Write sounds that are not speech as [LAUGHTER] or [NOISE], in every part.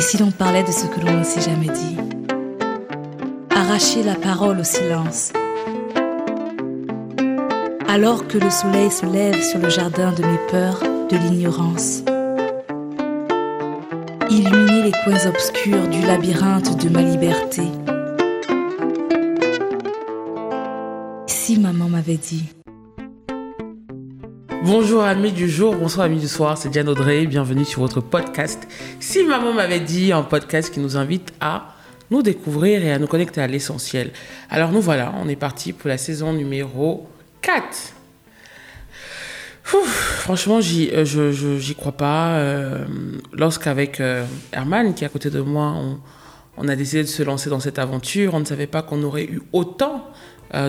Et si l'on parlait de ce que l'on ne s'est jamais dit? Arracher la parole au silence. Alors que le soleil se lève sur le jardin de mes peurs, de l'ignorance. Illuminer les coins obscurs du labyrinthe de ma liberté. Si maman m'avait dit. Bonjour amis du jour, bonsoir amis du soir, c'est Diane Audrey, bienvenue sur votre podcast. Si maman m'avait dit, un podcast qui nous invite à nous découvrir et à nous connecter à l'essentiel. Alors nous voilà, on est parti pour la saison numéro 4. franchement, j'y, euh, j'y crois pas. Euh, lorsqu'avec euh, Herman, qui est à côté de moi, on, on a décidé de se lancer dans cette aventure, on ne savait pas qu'on aurait eu autant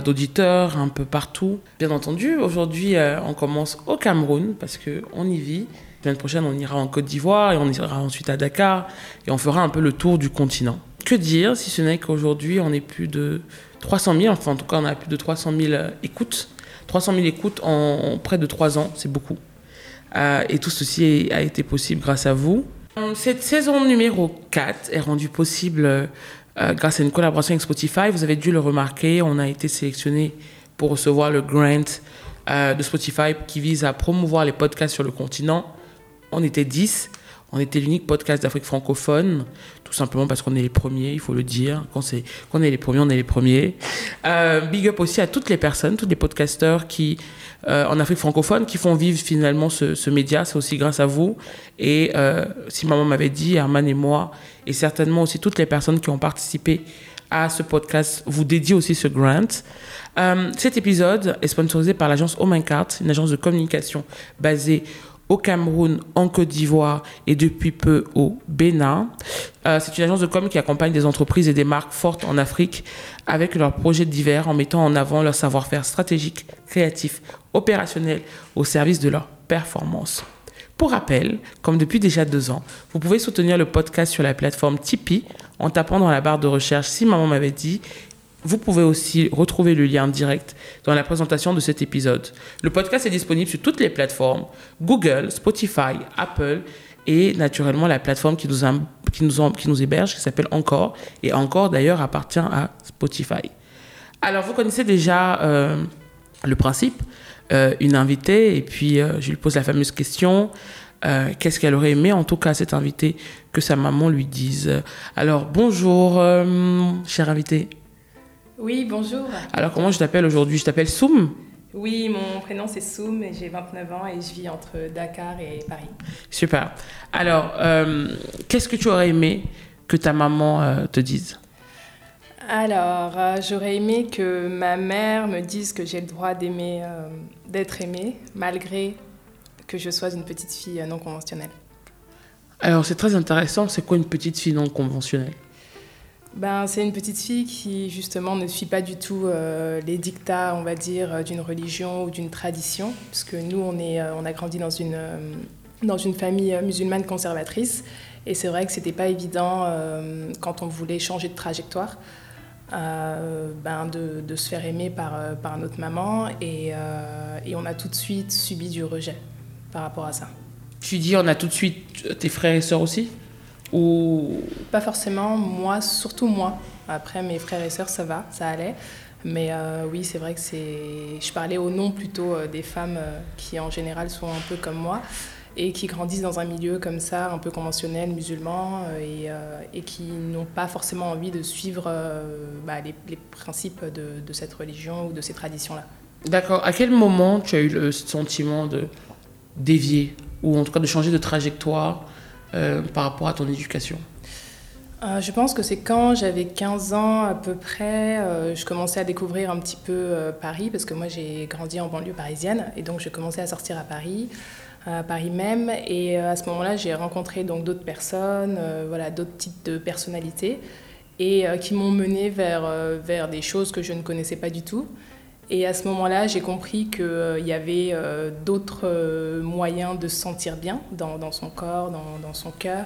d'auditeurs un peu partout. Bien entendu, aujourd'hui, on commence au Cameroun parce qu'on y vit. La semaine prochaine, on ira en Côte d'Ivoire et on ira ensuite à Dakar et on fera un peu le tour du continent. Que dire si ce n'est qu'aujourd'hui, on est plus de 300 000, enfin en tout cas, on a plus de 300 000 euh, écoutes. 300 000 écoutes en, près de 3 ans, c'est beaucoup. et tout ceci a été possible grâce à vous. Cette saison numéro 4 est rendue possible euh, grâce à une collaboration avec Spotify. Vous avez dû le remarquer, on a été sélectionné pour recevoir le grant euh, de Spotify qui vise à promouvoir les podcasts sur le continent. On était 10. On était l'unique podcast d'Afrique francophone, tout simplement parce qu'on est les premiers, il faut le dire. Quand, c'est, quand on est les premiers, on est les premiers. Euh, big up aussi à toutes les personnes, tous les podcasteurs qui, euh, en Afrique francophone, qui font vivre finalement ce, média. C'est aussi grâce à vous. Et euh, si maman m'avait dit, Herman et moi, et certainement aussi toutes les personnes qui ont participé à ce podcast, vous dédiez aussi ce grant. Cet épisode est sponsorisé par l'agence Omincart, une agence de communication basée au Cameroun, en Côte d'Ivoire et depuis peu au Bénin. Euh, c'est une agence de com qui accompagne des entreprises et des marques fortes en Afrique avec leurs projets divers en mettant en avant leur savoir-faire stratégique, créatif, opérationnel au service de leur performance. Pour rappel, comme depuis déjà deux ans, vous pouvez soutenir le podcast sur la plateforme Tipeee en tapant dans la barre de recherche si maman m'avait dit vous pouvez aussi retrouver le lien direct dans la présentation de cet épisode. Le podcast est disponible sur toutes les plateformes, Google, Spotify, Apple et naturellement la plateforme qui nous, qui nous, qui nous héberge, qui s'appelle Encore. Et Encore d'ailleurs appartient à Spotify. Alors vous connaissez déjà euh, le principe, euh, une invitée, et puis euh, je lui pose la fameuse question. qu'est-ce qu'elle aurait aimé, en tout cas, cette invitée, que sa maman lui dise. Alors, bonjour, chère invitée. Oui, bonjour. Alors, comment je t'appelle aujourd'hui? Je t'appelle Soum? Oui, mon prénom c'est Soum et j'ai 29 ans et je vis entre Dakar et Paris. Super. Alors, euh, qu'est-ce que tu aurais aimé que ta maman euh, te dise? Alors, euh, j'aurais aimé que ma mère me dise que j'ai le droit d'aimer, d'être aimée, malgré que je sois une petite fille non conventionnelle. Alors, c'est très intéressant. C'est quoi une petite fille non conventionnelle? Ben, C'est une petite fille qui, justement, ne suit pas du tout euh, les dictats, on va dire, euh, d'une religion ou d'une tradition, parce que nous, on, est, euh, on a grandi dans une, dans une famille musulmane conservatrice, et c'est vrai que c'était pas évident, quand on voulait changer de trajectoire, ben, de, de, se faire aimer par, par notre maman, et, et on a tout de suite subi du rejet par rapport à ça. Tu dis on a tout de suite tes frères et sœurs aussi? Ou... Pas forcément, moi, surtout moi. Après, mes frères et sœurs, ça va, ça allait. Mais euh, oui, c'est vrai que c'est. Je parlais au nom plutôt euh, des femmes euh, qui, en général, sont un peu comme moi et qui grandissent dans un milieu comme ça, un peu conventionnel, musulman, et, qui n'ont pas forcément envie de suivre bah, les, principes de, de, cette religion ou de ces traditions-là. D'accord. À quel moment tu as eu le sentiment de dévier, ou en tout cas de changer de trajectoire euh, par rapport à ton éducation euh, je pense que c'est quand j'avais 15 ans à peu près, euh, je commençais à découvrir un petit peu Paris, parce que moi j'ai grandi en banlieue parisienne, et donc je commençais à sortir à Paris, à Paris même, et à ce moment-là j'ai rencontré donc d'autres personnes, voilà, d'autres types de personnalités, et qui m'ont mené vers, vers des choses que je ne connaissais pas du tout. Et à ce moment-là, j'ai compris qu'il euh, y avait euh, d'autres euh, moyens de se sentir bien dans, son corps, dans, son cœur,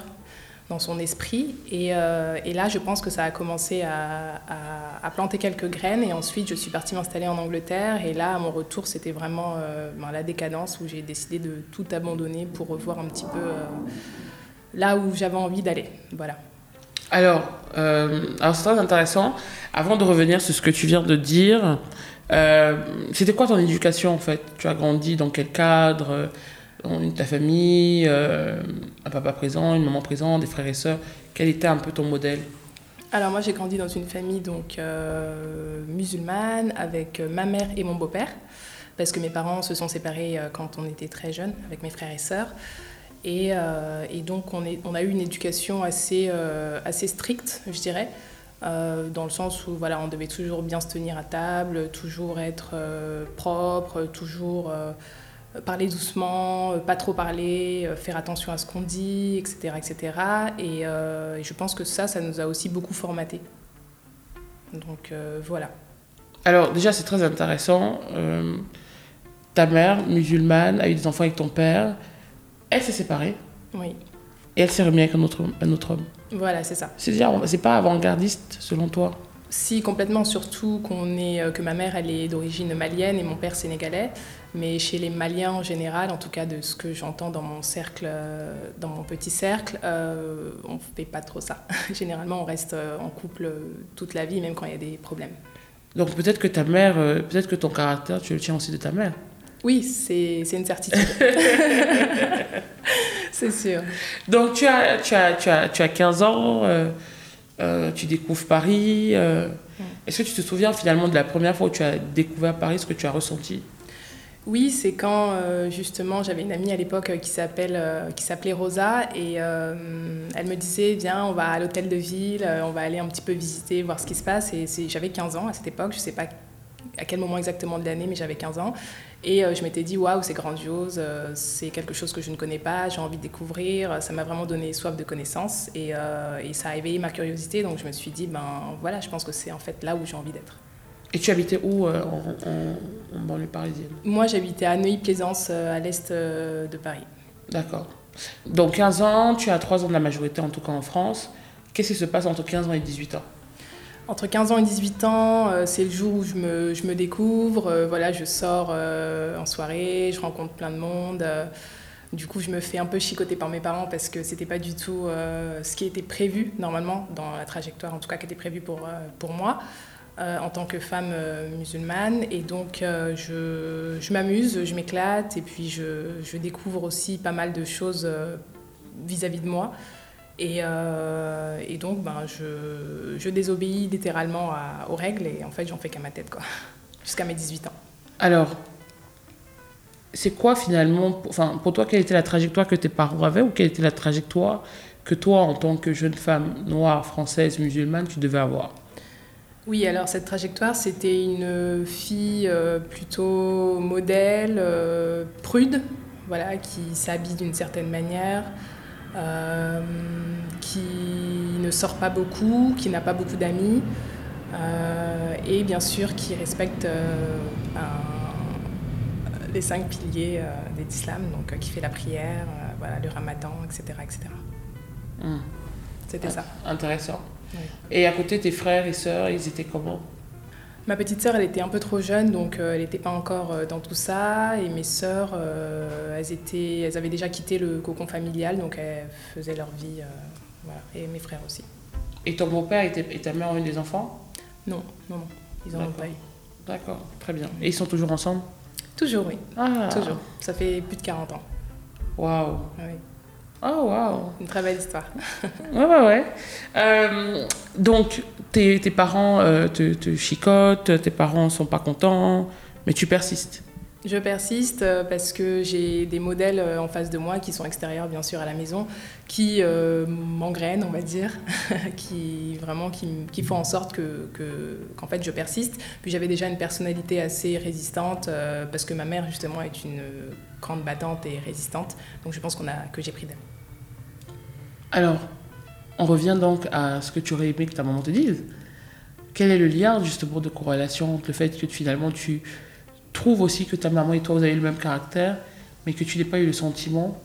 dans son esprit. Et, là, je pense que ça a commencé à, planter quelques graines. Et ensuite, je suis partie m'installer en Angleterre. Et là, à mon retour, c'était vraiment ben, la décadence où j'ai décidé de tout abandonner pour revoir un petit peu là où j'avais envie d'aller. Voilà. Alors c'est très intéressant. Avant de revenir sur ce que tu viens de dire, euh, c'était quoi ton éducation en fait? Tu as grandi dans quel cadre? Ta famille, euh, un papa présent, une maman présente, des frères et sœurs? Quel était un peu ton modèle? Alors moi j'ai grandi dans une famille donc musulmane avec ma mère et mon beau-père parce que mes parents se sont séparés quand on était très jeunes avec mes frères et sœurs. Euh, et, donc, on, on, a eu une éducation assez, euh, assez stricte, je dirais, euh, dans le sens où voilà, on devait toujours bien se tenir à table, toujours être propre, toujours parler doucement, pas trop parler, faire attention à ce qu'on dit, etc. etc. Et, et, je pense que ça, ça nous a aussi beaucoup formaté. Donc voilà. Alors déjà, c'est très intéressant. ta mère, musulmane, a eu des enfants avec ton père. Elle s'est séparée. Oui. Et elle s'est remise avec un autre, un autre homme. Voilà, c'est ça. C'est-à-dire, c'est pas avant-gardiste selon toi? Si, complètement. Surtout qu'on est, euh, que ma mère, elle est d'origine malienne et mon père sénégalais. Mais chez les Maliens en général, en tout cas de ce que j'entends dans mon cercle, euh, dans mon petit cercle, euh, on fait pas trop ça. [LAUGHS] Généralement, on reste en couple toute la vie, même quand il y a des problèmes. Donc peut-être que ta mère, peut-être que ton caractère, tu le tiens aussi de ta mère? Oui, c'est une certitude. [LAUGHS] c'est sûr. Donc, tu as, tu as, tu as, tu as 15 ans, euh, euh, tu découvres Paris. Euh, est-ce que tu te souviens finalement de la première fois où tu as découvert Paris, ce que tu as ressenti? Oui, c'est quand justement j'avais une amie à l'époque qui s'appelle qui s'appelait Rosa et elle me disait viens on va à l'hôtel de ville, on va aller un petit peu visiter, voir ce qui se passe et j'avais 15 ans à cette époque, je sais pas à quel moment exactement de l'année mais j'avais 15 ans et euh, je m'étais dit, waouh, c'est grandiose, euh, c'est quelque chose que je ne connais pas, j'ai envie de découvrir. Ça m'a vraiment donné soif de connaissances et, euh, et, ça a éveillé ma curiosité. Donc je me suis dit, ben voilà, je pense que c'est en fait là où j'ai envie d'être. Et tu habitais où en, en, banlieue parisienne? Moi, j'habitais à Neuilly-Plaisance, à l'est de Paris. D'accord. Donc 15 ans, tu as 3 ans de la majorité, en tout cas en France. Qu'est-ce qui se passe entre 15 ans et 18 ans? Entre 15 ans et 18 ans, euh, c'est le jour où je me, découvre. Euh, voilà, je sors euh, en soirée, je rencontre plein de monde. du coup, je me fais un peu chicoter par mes parents parce que c'était pas du tout ce qui était prévu normalement dans la trajectoire, en tout cas qui était prévu pour, pour moi. en tant que femme musulmane. Et donc, je, je m'amuse, je m'éclate, et puis je, je, découvre aussi pas mal de choses vis-à-vis -vis de moi. Et, euh, et, donc, ben, je, je désobéis littéralement aux règles et en fait, j'en fais qu'à ma tête, quoi, [LAUGHS] jusqu'à mes 18 ans. Alors, c'est quoi finalement, enfin, pour toi, quelle était la trajectoire que tes parents avaient ou quelle était la trajectoire que toi, en tant que jeune femme noire, française, musulmane, tu devais avoir? Oui, alors cette trajectoire, c'était une fille euh, plutôt modèle, euh, prude, voilà, qui s'habille d'une certaine manière. Euh, qui ne sort pas beaucoup, qui n'a pas beaucoup d'amis, euh, et bien sûr qui respecte euh, les cinq piliers de l'islam, donc qui fait la prière, voilà, le ramadan, etc. etc. Hmm. C'était ça. Intéressant. Et à côté, tes frères et sœurs, ils étaient comment? Ma petite sœur, elle était un peu trop jeune, donc euh, elle n'était pas encore euh, dans tout ça. Et mes sœurs, euh, elles, étaient, elles avaient déjà quitté le cocon familial, donc elles faisaient leur vie. voilà. Et mes frères aussi. Et ton beau-père et ta mère ont eu des enfants? Non, non, non. Ils n'en ont pas eu. D'accord, très bien. Et ils sont toujours ensemble? Toujours, oui. Ah. Toujours. Ça fait plus de 40 ans. Waouh. Oui. Oh, waouh. Une très belle histoire. ouais, ouais, ouais. Euh, donc, tes, tes parents euh, te, te, chicotent, tes parents sont pas contents, mais tu persistes. Je persiste euh, parce que j'ai des modèles en face de moi qui sont extérieurs, bien sûr, à la maison, qui m'engrainent, on va dire, [LAUGHS] qui vraiment qui, qui, font en sorte que, qu'en fait je persiste. Puis j'avais déjà une personnalité assez résistante parce que ma mère justement est une grande battante et résistante. Donc je pense qu'on a que j'ai pris d'elle. Alors, on revient donc à ce que tu aurais aimé que ta maman te dise. Quel est le lien justement de corrélation entre le fait que finalement tu trouves aussi que ta maman et toi vous avez le même caractère, mais que tu n'aies pas eu le sentiment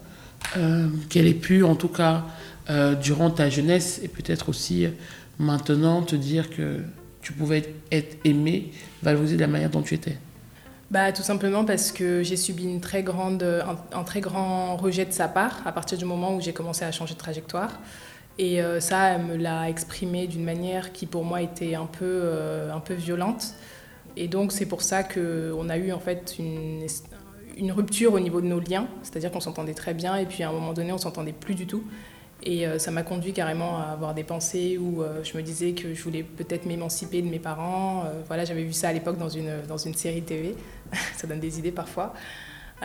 euh, qu'elle ait pu, en tout cas euh, durant ta jeunesse et peut-être aussi maintenant, te dire que tu pouvais être aimé, valorisé de la manière dont tu étais? Bah, Tout simplement parce que j'ai subi un, très grand rejet de sa part à partir du moment où j'ai commencé à changer de trajectoire. Et euh, ça, elle me l'a exprimé d'une manière qui pour moi était un peu, euh, violente. Et donc c'est pour ça qu'on a eu en fait une, une rupture au niveau de nos liens, c'est-à-dire qu'on s'entendait très bien et puis à un moment donné on s'entendait plus du tout. Et euh, ça m'a conduit carrément à avoir des pensées où euh, je me disais que je voulais peut-être m'émanciper de mes parents. Euh, voilà, j'avais vu ça à l'époque dans une, dans une série TV. [LAUGHS] ça donne des idées parfois.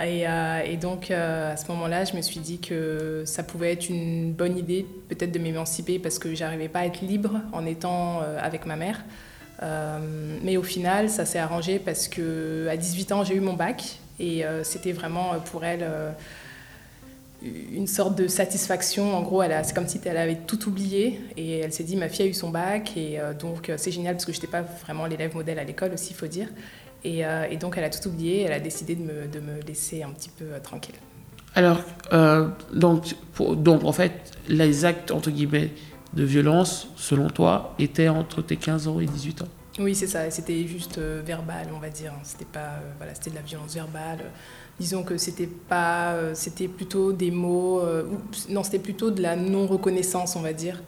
Et, et donc à ce moment-là, je me suis dit que ça pouvait être une bonne idée peut-être de m'émanciper parce que j'arrivais pas à être libre en étant avec ma mère. mais au final, ça s'est arrangé parce que à 18 ans, j'ai eu mon bac et c'était vraiment pour elle une sorte de satisfaction. En gros, c'est comme si elle avait tout oublié et elle s'est dit ma fille a eu son bac et euh, donc euh, c'est génial parce que je n'étais pas vraiment l'élève modèle à l'école aussi, il faut dire. Euh, et, donc elle a tout oublié, elle a décidé de me, de me laisser un petit peu tranquille. Alors, donc, donc en fait, les actes entre guillemets de violence, selon toi, étaient entre tes 15 ans et 18 ans? Oui, c'est ça, c'était juste verbal, on va dire. C'était pas, voilà, c'était de la violence verbale. Disons que c'était pas euh, c'était plutôt des mots euh, non c'était plutôt de la non reconnaissance on va dire.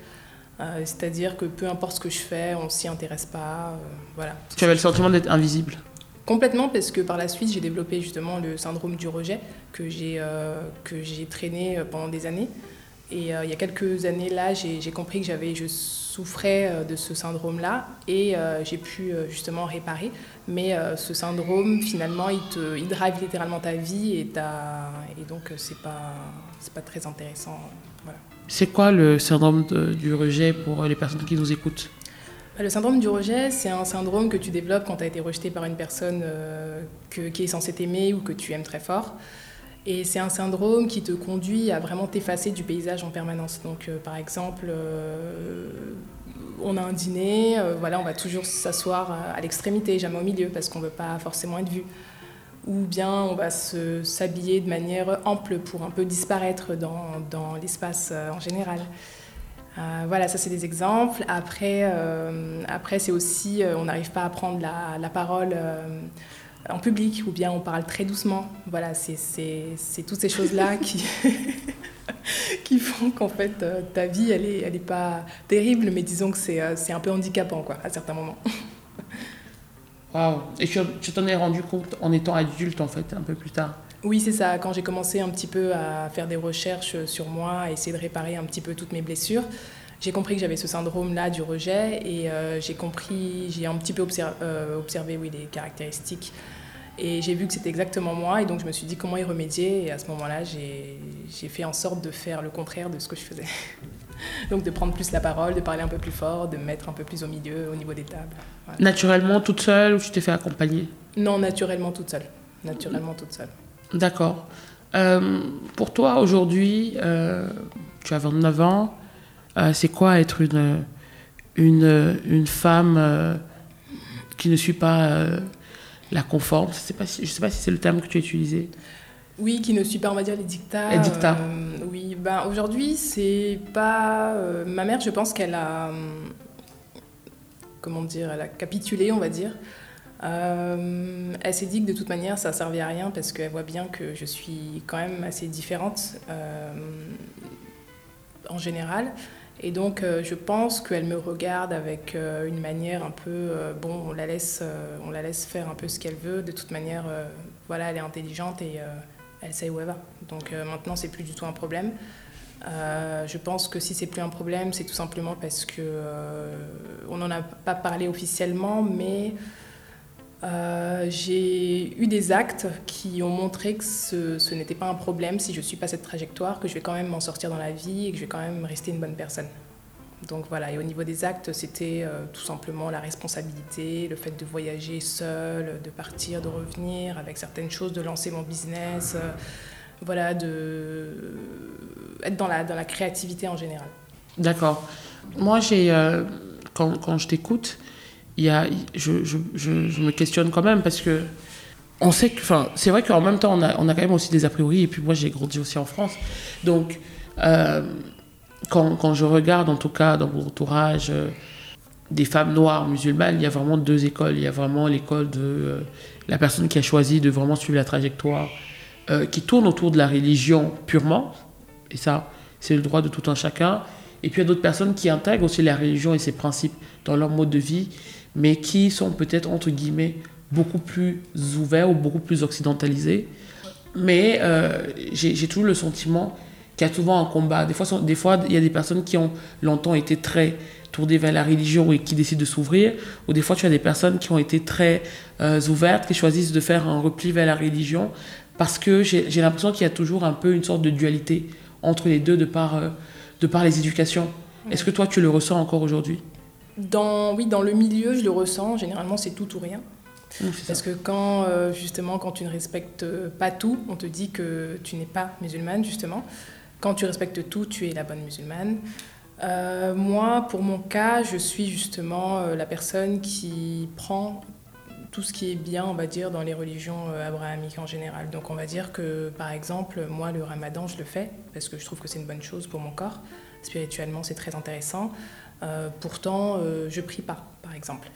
Euh, c'est-à-dire que peu importe ce que je fais on s'y intéresse pas voilà. Tu avais le sentiment d'être invisible? Complètement parce que par la suite j'ai développé justement le syndrome du rejet que j'ai que j'ai traîné pendant des années. Et il y a quelques années là j'ai compris que j'avais je souffrais de ce syndrome là et j'ai pu justement réparer mais euh, ce syndrome, finalement, il, te, il drive littéralement ta vie et, et donc euh, c'est pas, pas très intéressant. Voilà. C'est quoi le syndrome du rejet pour les personnes qui nous écoutent? Bah, le syndrome du rejet, c'est un syndrome que tu développes quand tu as été rejeté par une personne euh, qui est censée t'aimer ou que tu aimes très fort. Et c'est un syndrome qui te conduit à vraiment t'effacer du paysage en permanence. Donc, par exemple, on a un dîner, euh, voilà, on va toujours s'asseoir à l'extrémité, jamais au milieu, parce qu'on ne veut pas forcément être vu. Ou bien on va s'habiller de manière ample pour un peu disparaître dans, l'espace euh, en général. Euh, voilà, ça c'est des exemples. Après, après c'est aussi, on n'arrive pas à prendre la, la parole en public, ou bien on parle très doucement. Voilà, c'est toutes ces choses-là [LAUGHS] qui... [LAUGHS] qui font qu'en fait euh, ta vie elle est, elle est pas terrible, mais disons que c'est, euh, c'est un peu handicapant quoi, à certains moments. [LAUGHS] Waouh Et tu t'en es rendu compte en étant adulte en fait, un peu plus tard? Oui, c'est ça. Quand j'ai commencé un petit peu à faire des recherches sur moi, à essayer de réparer un petit peu toutes mes blessures, j'ai compris que j'avais ce syndrome-là du rejet et euh, j'ai compris, j'ai un petit peu observé, observé oui, les caractéristiques et j'ai vu que c'était exactement moi, et donc je me suis dit comment y remédier. Et à ce moment-là, j'ai fait en sorte de faire le contraire de ce que je faisais. [LAUGHS] donc de prendre plus la parole, de parler un peu plus fort, de me mettre un peu plus au milieu, au niveau des tables. Naturellement toute seule ou tu t'es fait accompagner? Non, naturellement toute seule. Naturellement toute seule. D'accord. Euh, pour toi, aujourd'hui, euh, tu as 29 ans, euh, c'est quoi être une, une, une femme qui ne suit pas la conforme. Je ne sais pas si c'est le terme que tu as utilisé. Oui, qui ne suit pas, on va dire, les dictats. Les dictats. Euh, oui, ben, aujourd'hui, c'est pas. Euh, ma mère, je pense qu'elle a. Hum, comment dire Elle a capitulé, on va dire. Euh, elle s'est dit que de toute manière, ça ne servait à rien parce qu'elle voit bien que je suis quand même assez différente en général. Et donc, euh, je pense qu'elle me regarde avec euh, une manière un peu, euh, bon, on la, laisse, on la laisse faire un peu ce qu'elle veut. De toute manière, voilà, elle est intelligente et elle sait où elle va. Donc maintenant, c'est plus du tout un problème. je pense que si c'est plus un problème, c'est tout simplement parce que on n'en a pas parlé officiellement, mais j'ai eu des actes qui ont montré que ce, ce n'était pas un problème si je suis pas cette trajectoire, que je vais quand même m'en sortir dans la vie et que je vais quand même rester une bonne personne. Donc voilà, et au niveau des actes, c'était euh, tout simplement la responsabilité, le fait de voyager seul, de partir, de revenir avec certaines choses, de lancer mon business, euh, voilà, de être dans la, dans la créativité en général. D'accord. Moi, j'ai, euh, quand, quand, je t'écoute, y a, je, je, je, me questionne quand même parce que on sait que, enfin, c'est vrai qu'en même temps, on a, on a quand même aussi des a priori, et puis moi, j'ai grandi aussi en France. Donc, quand, quand, je regarde, en tout cas, dans mon entourage, euh, des femmes noires musulmanes, il y a vraiment deux écoles. Il y a vraiment l'école de euh, la personne qui a choisi de vraiment suivre la trajectoire euh, qui tourne autour de la religion purement, et ça, c'est le droit de tout un chacun. Et puis il y a d'autres personnes qui intègrent aussi la religion et ses principes dans leur mode de vie, mais qui sont peut-être, entre guillemets, beaucoup plus ouverts ou beaucoup plus occidentalisés. Mais euh, j'ai toujours le sentiment qu'il y a souvent un combat. Des fois, des fois, il y a des personnes qui ont longtemps été très tournées vers la religion et qui décident de s'ouvrir, ou des fois, tu as des personnes qui ont été très euh, ouvertes, qui choisissent de faire un repli vers la religion, parce que j'ai l'impression qu'il y a toujours un peu une sorte de dualité entre les deux de par, euh, de par les éducations. Est-ce que toi, tu le ressens encore aujourd'hui? Dans, Oui, dans le milieu, je le ressens. Généralement, c'est tout ou rien. Parce que quand, euh, justement, quand tu ne respectes pas tout, on te dit que tu n'es pas musulmane, justement. Quand tu respectes tout, tu es la bonne musulmane. Euh, moi, pour mon cas, je suis justement la personne qui prend tout ce qui est bien, on va dire, dans les religions euh, abrahamiques en général. Donc on va dire que, par exemple, moi, le ramadan, je le fais parce que je trouve que c'est une bonne chose pour mon corps. Spirituellement, c'est très intéressant. Euh, pourtant, euh, je prie pas, par exemple.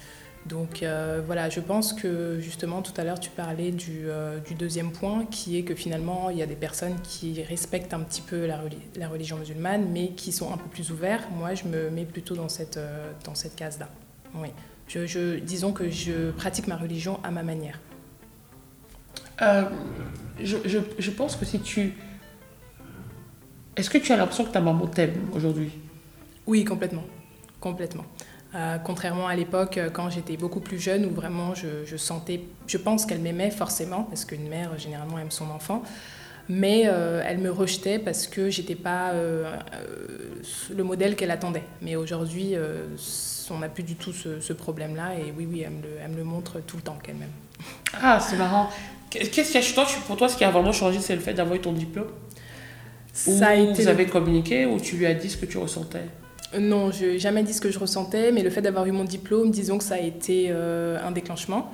Donc voilà, je pense que justement tout à l'heure tu parlais du, du, deuxième point qui est que finalement il y a des personnes qui respectent un petit peu la, la religion musulmane mais qui sont un peu plus ouverts. Moi je me mets plutôt dans cette, dans cette case-là. Oui. Je, disons que je pratique ma religion à ma manière. Euh, je, je, pense que si tu... Est-ce que tu as l'impression que ta maman t'aime aujourd'hui? Oui, complètement. Complètement. Euh, contrairement à l'époque, euh, quand j'étais beaucoup plus jeune, où vraiment je, je sentais, je pense qu'elle m'aimait forcément, parce qu'une mère généralement aime son enfant, mais elle me rejetait parce que j'étais pas le modèle qu'elle attendait. Mais aujourd'hui, on n'a plus du tout ce, problème-là. Et oui, oui, elle me, le, montre tout le temps qu'elle même Ah, c'est marrant. Qu'est-ce qui a, pour toi, ce qui a vraiment changé, c'est le fait d'avoir eu ton diplôme? Ça a été vous avez communiqué ou tu lui as dit ce que tu ressentais? Non, je n'ai jamais dit ce que je ressentais, mais le fait d'avoir eu mon diplôme, disons que ça a été euh, un déclenchement.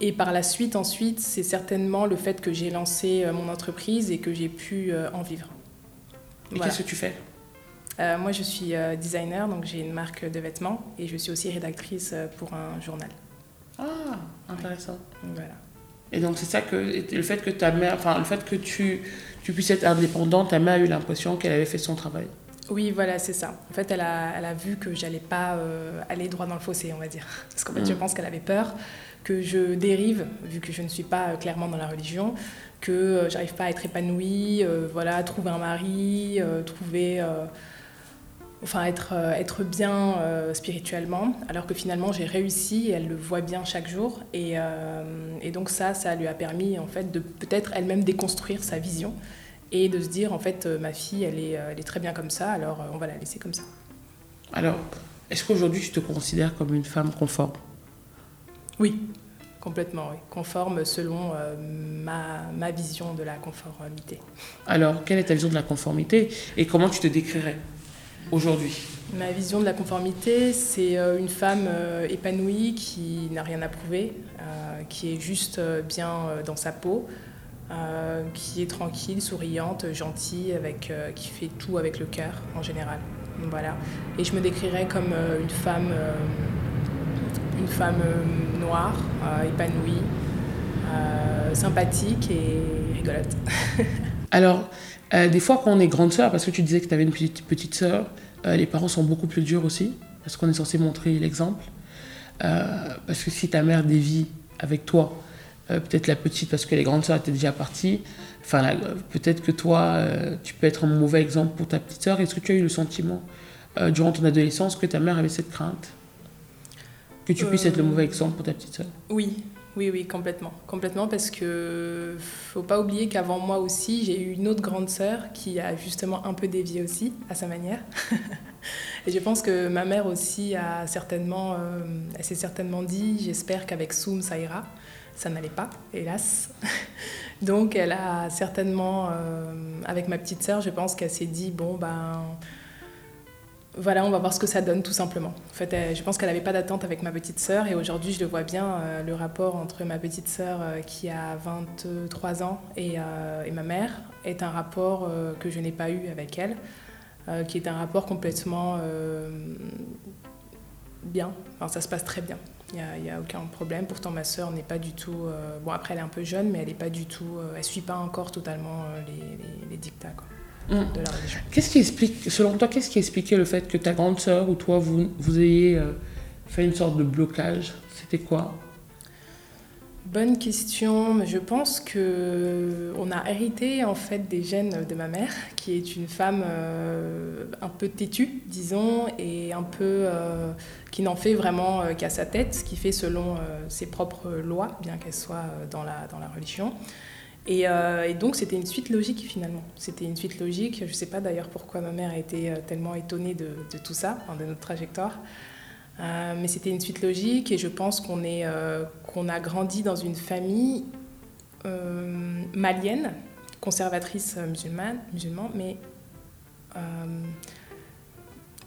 Et par la suite, ensuite, c'est certainement le fait que j'ai lancé euh, mon entreprise et que j'ai pu euh, en vivre. Et qu'est-ce que tu fais? Moi, je suis designer, donc j'ai une marque de vêtements et je suis aussi rédactrice pour un journal. Ah, intéressant. Voilà. Et donc c'est ça que le fait que ta mère, enfin le fait que tu, tu puisses être indépendante, ta mère a eu l'impression qu'elle avait fait son travail? Oui, voilà, c'est ça. En fait, elle a, elle a vu que j'allais pas aller droit dans le fossé, on va dire. [LAUGHS] Parce qu'en fait, je mm. pense qu'elle avait peur que je dérive, vu que je ne suis pas clairement dans la religion, que j'arrive pas à être épanouie, voilà, trouver un mari, trouver enfin être, euh, être bien euh, spirituellement, alors que finalement j'ai réussi et elle le voit bien chaque jour. Et, euh, et donc ça, ça lui a permis en fait de peut-être elle-même déconstruire sa vision et de se dire en fait ma fille elle est, elle est très bien comme ça, alors on va la laisser comme ça. Alors, est-ce qu'aujourd'hui tu te considères comme une femme conforme? Oui, complètement, oui. Conforme selon ma, ma vision de la conformité. Alors, quelle est ta vision de la conformité et comment tu te décrirais aujourd'hui? Ma vision de la conformité, c'est euh, une femme euh, épanouie qui n'a rien à prouver, euh, qui est juste bien dans sa peau, qui est tranquille, souriante, gentille, avec, qui fait tout avec le cœur en général. Voilà. Et je me décrirais comme une femme, une femme noire, épanouie, sympathique et rigolote. [LAUGHS] Alors, euh, des fois, quand on est grande sœur, parce que tu disais que tu avais une petite, sœur, euh, les parents sont beaucoup plus durs aussi, parce qu'on est censé montrer l'exemple. Euh, parce que si ta mère dévie avec toi, peut-être la petite, parce que les grandes sœurs étaient déjà parties, enfin, peut-être que toi, tu peux être un mauvais exemple pour ta petite sœur. Est-ce que tu as eu le sentiment, durant ton adolescence, que ta mère avait cette crainte? Que tu puisses être le mauvais exemple pour ta petite sœur? Oui, oui, oui, complètement. Complètement parce que faut pas oublier qu'avant moi aussi, j'ai eu une autre grande sœur qui a justement un peu dévié aussi, à sa manière. [LAUGHS] Et je pense que ma mère aussi a certainement, euh, elle s'est certainement dit, j'espère qu'avec Soum ça ira. Ça n'allait pas, hélas. [LAUGHS] Donc elle a certainement, euh, avec ma petite sœur, je pense qu'elle s'est dit, bon ben voilà, on va voir ce que ça donne tout simplement. En fait, je pense qu'elle n'avait pas d'attente avec ma petite sœur et aujourd'hui, je le vois bien, euh, le rapport entre ma petite sœur euh, qui a 23 ans et, ma mère est un rapport que je n'ai pas eu avec elle, qui est un rapport complètement bien, enfin, ça se passe très bien. Il n'y a, a, aucun problème. Pourtant, ma sœur n'est pas du tout. Euh, bon, après, elle est un peu jeune, mais elle n'est pas du tout. Euh, elle suit pas encore totalement euh, les, les, les, dictats quoi, mmh. de la religion. Qu'est-ce qui explique, selon toi, qu'est-ce qui expliquait le fait que ta grande sœur ou toi, vous, vous ayez fait une sorte de blocage? C'était quoi? Bonne question, je pense que on a hérité en fait des gènes de ma mère, qui est une femme euh, un peu têtue, disons, et un peu euh, qui n'en fait vraiment euh, qu'à sa tête, qui fait selon ses propres lois, bien qu'elle soit dans la, dans la religion. Et, et donc c'était une suite logique finalement. C'était une suite logique. Je ne sais pas d'ailleurs pourquoi ma mère a été tellement étonnée de, de tout ça, de notre trajectoire. Euh, mais c'était une suite logique et je pense qu'on euh, qu a grandi dans une famille euh, malienne, conservatrice musulmane, musulman, mais euh,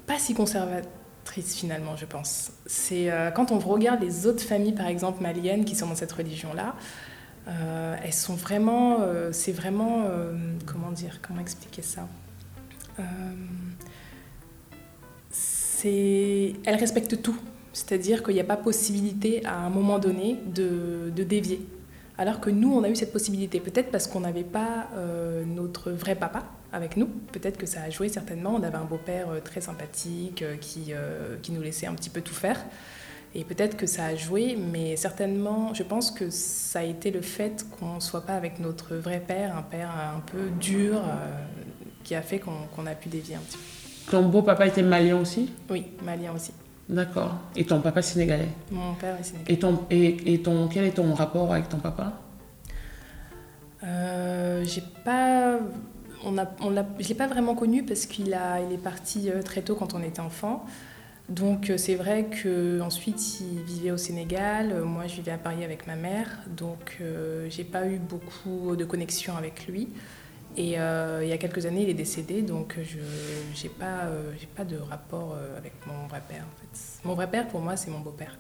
pas si conservatrice finalement, je pense. C'est euh, quand on regarde les autres familles, par exemple maliennes, qui sont dans cette religion-là, euh, elles sont vraiment, c'est vraiment, comment dire, comment expliquer ça? Elle respecte tout. C'est-à-dire qu'il n'y a pas possibilité à un moment donné de, dévier. Alors que nous, on a eu cette possibilité. Peut-être parce qu'on n'avait pas euh, notre vrai papa avec nous. Peut-être que ça a joué certainement. On avait un beau-père euh, très sympathique euh, qui, qui nous laissait un petit peu tout faire. Et peut-être que ça a joué, mais certainement, je pense que ça a été le fait qu'on ne soit pas avec notre vrai père, un père un peu dur, qui a fait qu'on qu a pu dévier un petit peu. Ton beau papa était malien aussi Oui, malien aussi. D'accord. Et ton papa sénégalais Mon père est sénégalais. Et, ton, et, et ton, quel est ton rapport avec ton papa? Euh, J'ai pas. On a, on a, je ne l'ai pas vraiment connu parce qu'il a, il est parti euh, très tôt quand on était enfant. Donc euh, c'est vrai qu'ensuite il vivait au Sénégal, moi je vivais à Paris avec ma mère, donc euh, j'ai pas eu beaucoup de connexion avec lui. Et euh, il y a quelques années, il est décédé, donc je n'ai pas, euh, pas de rapport euh, avec mon vrai père. En fait. Mon vrai père, pour moi, c'est mon beau-père.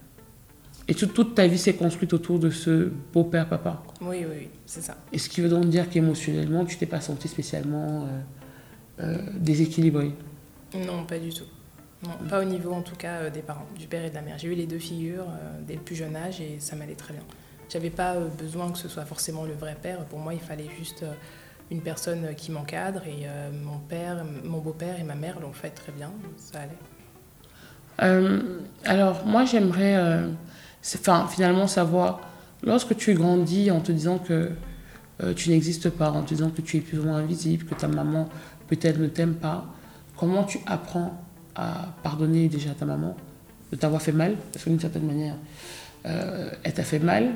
Et toute, toute ta vie s'est construite autour de ce beau-père papa? Oui, oui, oui c'est ça. Et ce qui veut donc dire qu'émotionnellement, tu t'es pas senti spécialement déséquilibré? Non, pas du tout. Non, pas au niveau en tout cas des parents, du père et de la mère. J'ai eu les deux figures dès le plus jeune âge et ça m'allait très bien. J'avais pas besoin que ce soit forcément le vrai père. Pour moi, il fallait juste une personne qui m'encadre et euh, mon père, mon beau-père et ma mère l'ont fait très bien, ça allait. Euh, alors moi j'aimerais euh, enfin, finalement savoir, lorsque tu grandis en te disant que tu n'existes pas, en te disant que tu es plus ou moins invisible, que ta maman peut-être ne t'aime pas, comment tu apprends à pardonner déjà à ta maman de t'avoir fait mal? Parce que d'une certaine manière, elle t'a fait mal,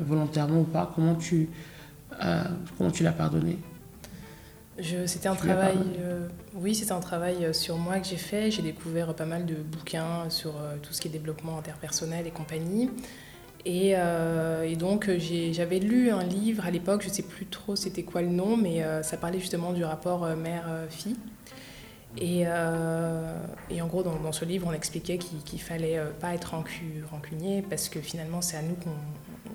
volontairement ou pas, comment tu euh, comment tu l'as pardonné C'était un tu travail, euh, oui, c'était un travail sur moi que j'ai fait. J'ai découvert pas mal de bouquins sur euh, tout ce qui est développement interpersonnel et compagnie. Et, euh, et donc j'avais lu un livre à l'époque, je ne sais plus trop c'était quoi le nom, mais euh, ça parlait justement du rapport mère-fille. Et, euh, et, en gros, dans, dans, ce livre, on expliquait qu'il qu fallait pas être rancu, rancunier parce que finalement, c'est à nous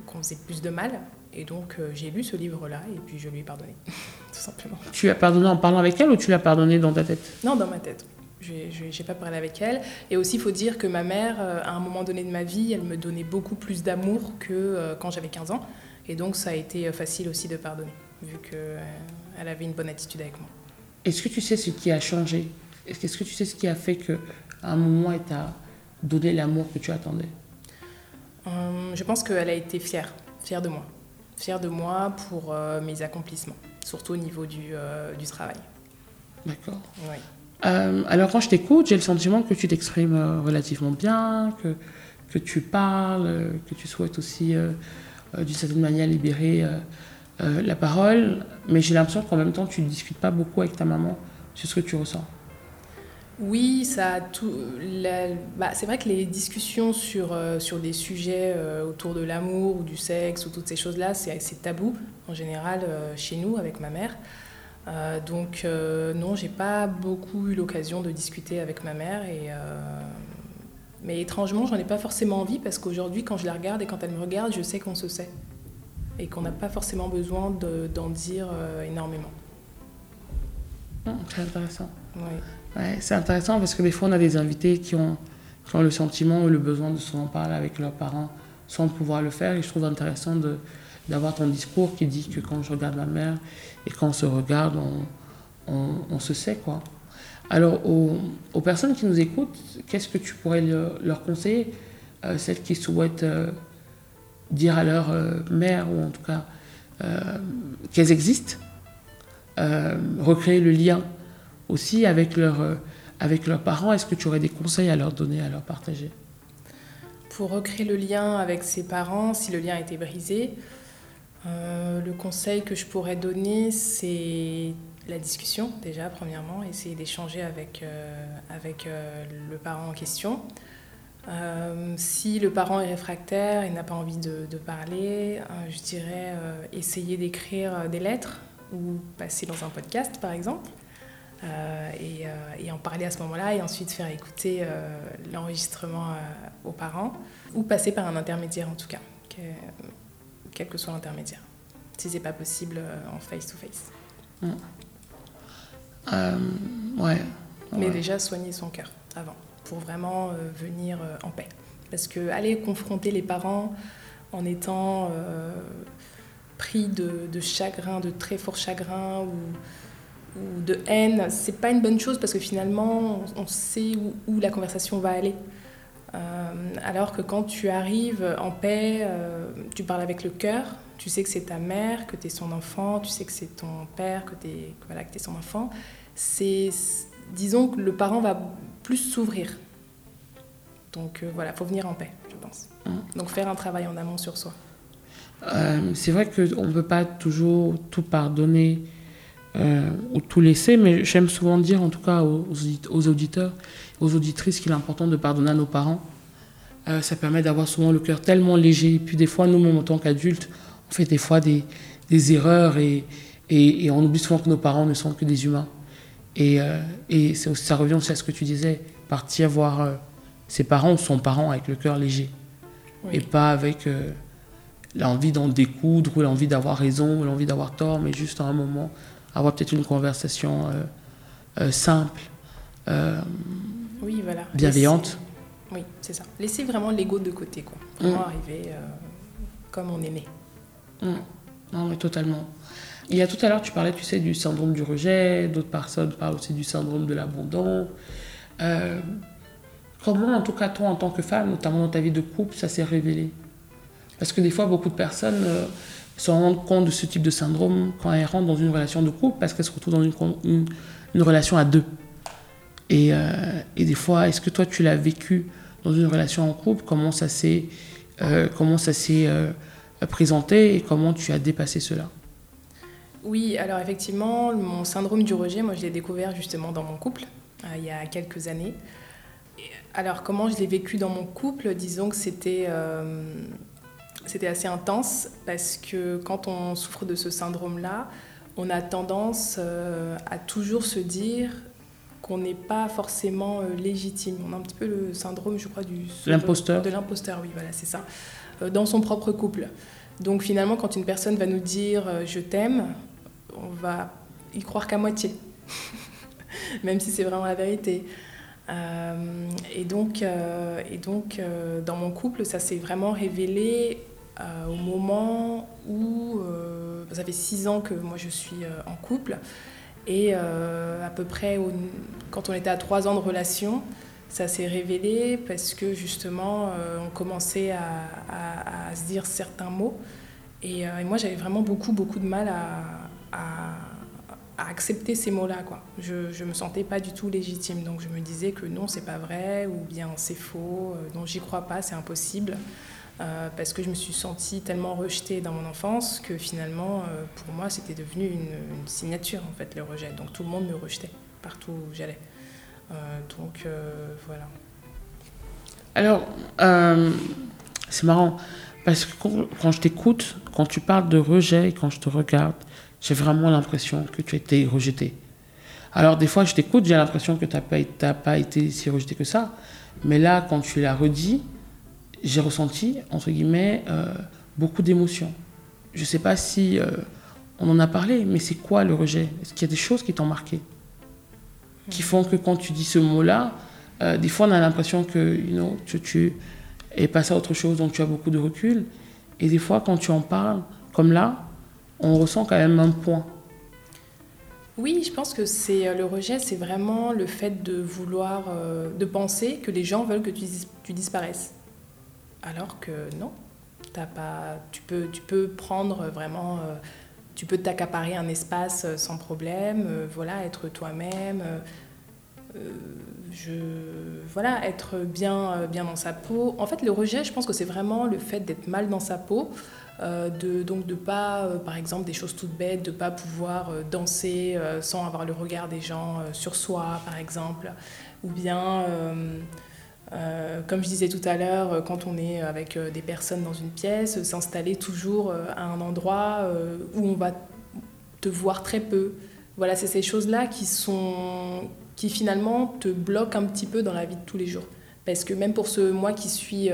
qu'on qu faisait plus de mal et donc euh, j'ai lu ce livre-là et puis je lui ai pardonné, [LAUGHS] tout simplement. Tu as pardonné en parlant avec elle ou tu l'as pardonné dans ta tête? Non, dans ma tête. Je n'ai pas parlé avec elle. Et aussi, il faut dire que ma mère, euh, à un moment donné de ma vie, elle me donnait beaucoup plus d'amour que euh, quand j'avais 15 ans. Et donc, ça a été facile aussi de pardonner, vu qu'elle euh, avait une bonne attitude avec moi. Est-ce que tu sais ce qui a changé? Est-ce que tu sais ce qui a fait qu'à un moment, elle t'a donné l'amour que tu attendais? Je pense qu'elle a été fière, fière de moi fière de moi pour euh, mes accomplissements, surtout au niveau du, euh, du travail. D'accord. Oui. Euh, alors quand je t'écoute, j'ai le sentiment que tu t'exprimes relativement bien, que, que tu parles, que tu souhaites aussi euh, d'une certaine manière libérer la parole, mais j'ai l'impression qu'en même temps tu ne discutes pas beaucoup avec ta maman sur ce que tu ressens. Oui, ça a tout. Bah, c'est vrai que les discussions sur, euh, sur des sujets euh, autour de l'amour ou du sexe ou toutes ces choses-là, c'est tabou en général euh, chez nous avec ma mère. Donc non, j'ai pas beaucoup eu l'occasion de discuter avec ma mère et mais étrangement, j'en ai pas forcément envie parce qu'aujourd'hui, quand je la regarde et quand elle me regarde, je sais qu'on se sait et qu'on n'a pas forcément besoin d'en de, dire énormément. Mmh, très intéressant. Oui. C'est intéressant parce que des fois, on a des invités qui ont, le sentiment ou le besoin de s'en parler avec leurs parents sans pouvoir le faire. Et je trouve intéressant d'avoir ton discours qui dit que quand je regarde ma mère et quand on se regarde, on, se sait quoi. Alors aux, aux, personnes qui nous écoutent, qu'est-ce que tu pourrais leur, conseiller euh, Celles qui souhaitent euh, dire à leur euh, mère, ou en tout cas qu'elles existent, recréer le lien aussi avec, leur, avec leurs parents, est-ce que tu aurais des conseils à leur donner, à leur partager? Pour recréer le lien avec ses parents, si le lien été brisé, euh, le conseil que je pourrais donner, c'est la discussion, déjà, premièrement, essayer d'échanger avec, euh, avec euh, le parent en question. si le parent est réfractaire et n'a pas envie de parler, je dirais essayer d'écrire des lettres ou passer dans un podcast, par exemple. Et, et, en parler à ce moment-là et ensuite faire écouter l'enregistrement aux parents ou passer par un intermédiaire en tout cas quel que soit l'intermédiaire, si c'est pas possible euh, en face-to-face. Euh, ouais. Mais déjà soigner son cœur avant, pour vraiment euh, venir en paix. Parce que aller confronter les parents en étant pris de, de, chagrin, de très fort chagrin ou, ou de haine, c'est pas une bonne chose parce que finalement on sait où, où la conversation va aller. Euh, alors que quand tu arrives en paix, euh, tu parles avec le cœur, tu sais que c'est ta mère, que tu es son enfant, tu sais que c'est ton père, que tu es, voilà, que es son enfant. C'est, disons que le parent va plus s'ouvrir. Donc euh, voilà, faut venir en paix, je pense. Mmh. Donc faire un travail en amont sur soi. c'est vrai qu'on ne peut pas toujours tout pardonner ou tout laisser, mais j'aime souvent dire, en tout cas aux, aux auditeurs, aux auditrices qu'il est important de pardonner à nos parents. Euh, ça permet d'avoir souvent le cœur tellement léger. Et puis des fois, nous-mêmes, en tant qu'adultes, on fait des fois des, des erreurs et, et, et, on oublie souvent que nos parents ne sont que des humains. Et, euh, et ça revient aussi à ce que tu disais, partir voir euh, ses parents ou son parent avec le cœur léger. Et pas avec l'envie d'en découdre ou l'envie d'avoir raison ou l'envie d'avoir tort, mais juste à un moment, avoir peut-être une conversation simple oui, voilà. bienveillante. Oui, c'est ça. Laisser vraiment l'ego de côté, quoi. Vraiment mm. arriver euh, comme on est né. Mm. Non, mais totalement. Il y a tout à l'heure, tu parlais, tu sais, du syndrome du rejet. D'autres personnes parlent aussi du syndrome de l'abandon. Euh, comment, en tout cas, toi, en tant que femme, notamment dans ta vie de couple, ça s'est révélé? Parce que des fois, beaucoup de personnes euh, se rendent compte de ce type de syndrome quand elles rentrent dans une relation de couple parce qu'elles se retrouvent dans une, une relation à deux. Euh, et, des fois, est-ce que toi, tu l'as vécu dans une relation en couple? Comment ça s'est euh, euh, présenté et comment tu as dépassé cela? Oui, alors effectivement, mon syndrome du rejet, moi, je l'ai découvert justement dans mon couple il y a quelques années. Alors, comment je l'ai vécu dans mon couple? Disons que c'était c'était assez intense parce que quand on souffre de ce syndrome-là, on a tendance à toujours se dire qu'on n'est pas forcément euh, légitime. On a un petit peu le syndrome, je crois, du... L'imposteur. De l'imposteur, oui, voilà, c'est ça. Euh, dans son propre couple. Donc finalement, quand une personne va nous dire euh, je t'aime, on va y croire qu'à moitié. [LAUGHS] Même si c'est vraiment la vérité. et donc, et donc dans mon couple, ça s'est vraiment révélé au moment où, ça fait six ans que moi je suis en couple, et euh, à peu près, quand on était à trois ans de relation, ça s'est révélé parce que justement, euh, on commençait à, se dire certains mots. Euh, et, moi, j'avais vraiment beaucoup, beaucoup de mal à, accepter ces mots-là. Quoi. Je ne me sentais pas du tout légitime. Donc je me disais que non, c'est pas vrai, ou bien c'est faux, non, j'y crois pas, c'est impossible. Euh, parce que je me suis sentie tellement rejetée dans mon enfance que finalement, euh, pour moi, c'était devenu une, signature, en fait, le rejet. Donc tout le monde me rejetait partout où j'allais. Euh, donc voilà. Alors, c'est marrant, parce que quand, je t'écoute, quand tu parles de rejet et quand je te regarde, j'ai vraiment l'impression que tu as été rejeté. Alors des fois, je t'écoute, j'ai l'impression que tu n'as pas, pas été si rejeté que ça. Mais là, quand tu l'as redit, j'ai ressenti, entre guillemets, euh, beaucoup d'émotions. Je ne sais pas si euh, on en a parlé, mais c'est quoi le rejet? Est-ce qu'il y a des choses qui t'ont marqué? Qui font que quand tu dis ce mot-là, euh, des fois, on a l'impression que tu, es passé à autre chose, donc tu as beaucoup de recul. Et des fois, quand tu en parles, comme là, on ressent quand même un point. Oui, je pense que c'est le rejet, c'est vraiment le fait de vouloir, de penser que les gens veulent que tu disparaisses. Alors que non, as pas, tu, peux, tu peux prendre vraiment, euh, tu peux t'accaparer un espace sans problème, voilà, être toi-même, je, voilà, être bien, bien dans sa peau. En fait, le rejet, je pense que c'est vraiment le fait d'être mal dans sa peau. Euh, de, donc de pas, euh, par exemple, des choses toutes bêtes, de pas pouvoir euh, danser sans avoir le regard des gens sur soi, par exemple, ou bien, comme je disais tout à l'heure, quand on est avec des personnes dans une pièce, s'installer toujours à un endroit où on va te voir très peu. Voilà, c'est ces choses-là qui sont qui finalement te bloquent un petit peu dans la vie de tous les jours. Parce que même pour ce moi qui suis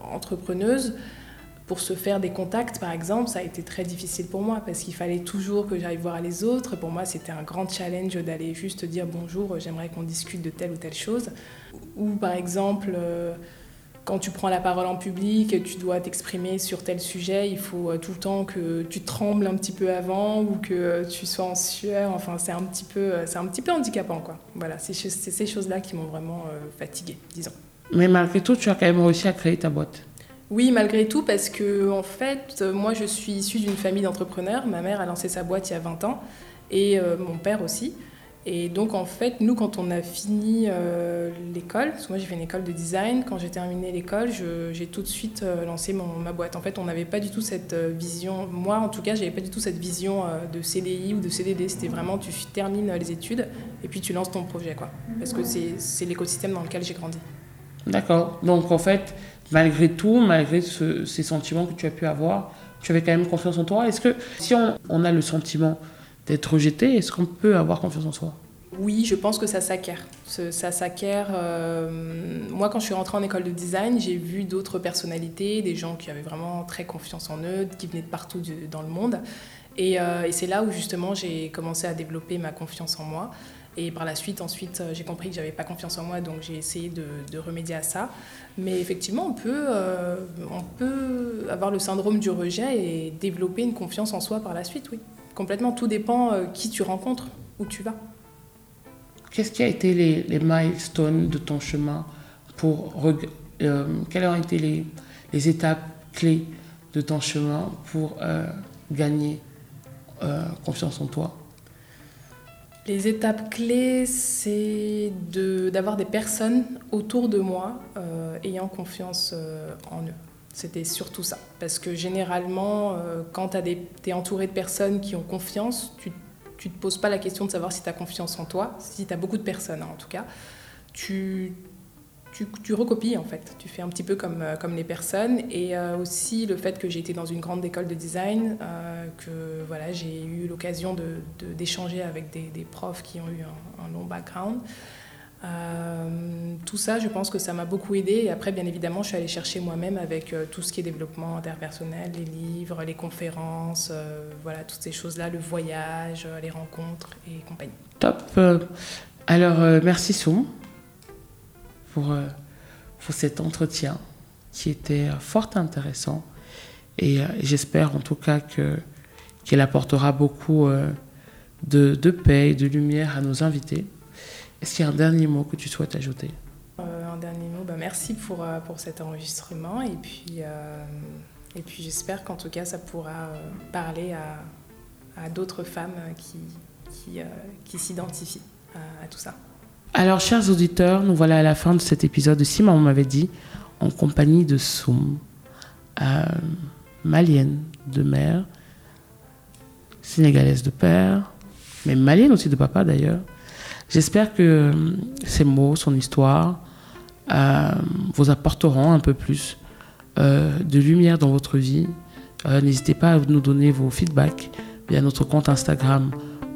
entrepreneuse, pour se faire des contacts, par exemple, ça a été très difficile pour moi parce qu'il fallait toujours que j'aille voir les autres. Pour moi, c'était un grand challenge d'aller juste dire bonjour, j'aimerais qu'on discute de telle ou telle chose. Ou par exemple, euh, quand tu prends la parole en public, tu dois t'exprimer sur tel sujet, il faut euh, tout le temps que tu trembles un petit peu avant ou que tu sois en sueur. Enfin, c'est un petit peu, euh, c'est un petit peu handicapant, quoi. Voilà, c'est ces choses-là qui m'ont vraiment fatiguée, disons. Mais malgré tout, tu as quand même réussi à créer ta boîte. Oui, malgré tout, parce que en fait, moi, je suis issue d'une famille d'entrepreneurs. Ma mère a lancé sa boîte il y a 20 ans et euh, mon père aussi. Et donc, en fait, nous, quand on a fini euh, l'école, parce que moi j'ai fait une école de design, quand j'ai terminé l'école, j'ai tout de suite euh, lancé ma boîte. En fait, on n'avait pas du tout cette vision, moi en tout cas, j'avais pas du tout cette vision de CDI ou de CDD. C'était vraiment, tu termines les études et puis tu lances ton projet, quoi. Parce que c'est l'écosystème dans lequel j'ai grandi. D'accord. Donc, en fait, malgré tout, malgré ces sentiments que tu as pu avoir, tu avais quand même confiance en toi. Est-ce que si on, a le sentiment d'être rejeté, est-ce qu'on peut avoir confiance en soi? Oui, je pense que ça s'acquiert. Ça s'acquiert. Euh, moi, quand je suis rentrée en école de design, j'ai vu d'autres personnalités, des gens qui avaient vraiment très confiance en eux, qui venaient de partout dans le monde. Et, euh, et c'est là où justement j'ai commencé à développer ma confiance en moi. Et par la suite, ensuite, euh, j'ai compris que j'avais pas confiance en moi, donc j'ai essayé de, remédier à ça. Mais effectivement, on peut, on peut avoir le syndrome du rejet et développer une confiance en soi par la suite, oui. Complètement, tout dépend euh, qui tu rencontres, où tu vas. Qu'est-ce qui a été les, les, milestones de ton chemin pour... quelles ont été les, les, étapes clés de ton chemin pour gagner confiance en toi? Les étapes clés, c'est d'avoir des personnes autour de moi euh, ayant confiance euh, en eux. C'était surtout ça. Parce que généralement, euh, quand tu es entouré de personnes qui ont confiance, tu ne te poses pas la question de savoir si tu as confiance en toi, si tu as beaucoup de personnes hein, en tout cas. Tu, tu, recopies en fait. Tu fais un petit peu comme, euh, comme les personnes. Et euh, aussi le fait que j'ai été dans une grande école de design, que voilà, j'ai eu l'occasion d'échanger de, avec des, des, profs qui ont eu un, long background. Tout ça, je pense que ça m'a beaucoup aidé. Et après, bien évidemment, je suis allée chercher moi-même avec tout ce qui est développement interpersonnel, les livres, les conférences, voilà, toutes ces choses-là, le voyage, les rencontres et compagnie. Top. Alors, merci Soum pour, euh, pour cet entretien qui était fort intéressant. Et euh, j'espère en tout cas que, qu'il apportera beaucoup euh, de, de, paix et de lumière à nos invités. Est-ce qu'il y a un dernier mot que tu souhaites ajouter? Un dernier mot, bah, merci pour, pour cet enregistrement. Et puis, et puis j'espère qu'en tout cas ça pourra parler à, à d'autres femmes qui, qui, qui s'identifient à, à tout ça. Alors, chers auditeurs, nous voilà à la fin de cet épisode de Si Maman m'avait dit, en compagnie de Soum, euh, malienne de mère, sénégalaise de père, mais malienne aussi de papa d'ailleurs. J'espère que euh, ces mots, son histoire, euh, vous apporteront un peu plus de lumière dans votre vie. N'hésitez pas à nous donner vos feedbacks via notre compte Instagram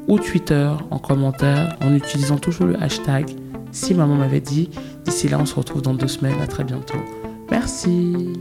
ou Twitter en commentaire en utilisant toujours le hashtag si maman m'avait dit. D'ici là, on se retrouve dans deux semaines. À très bientôt. Merci.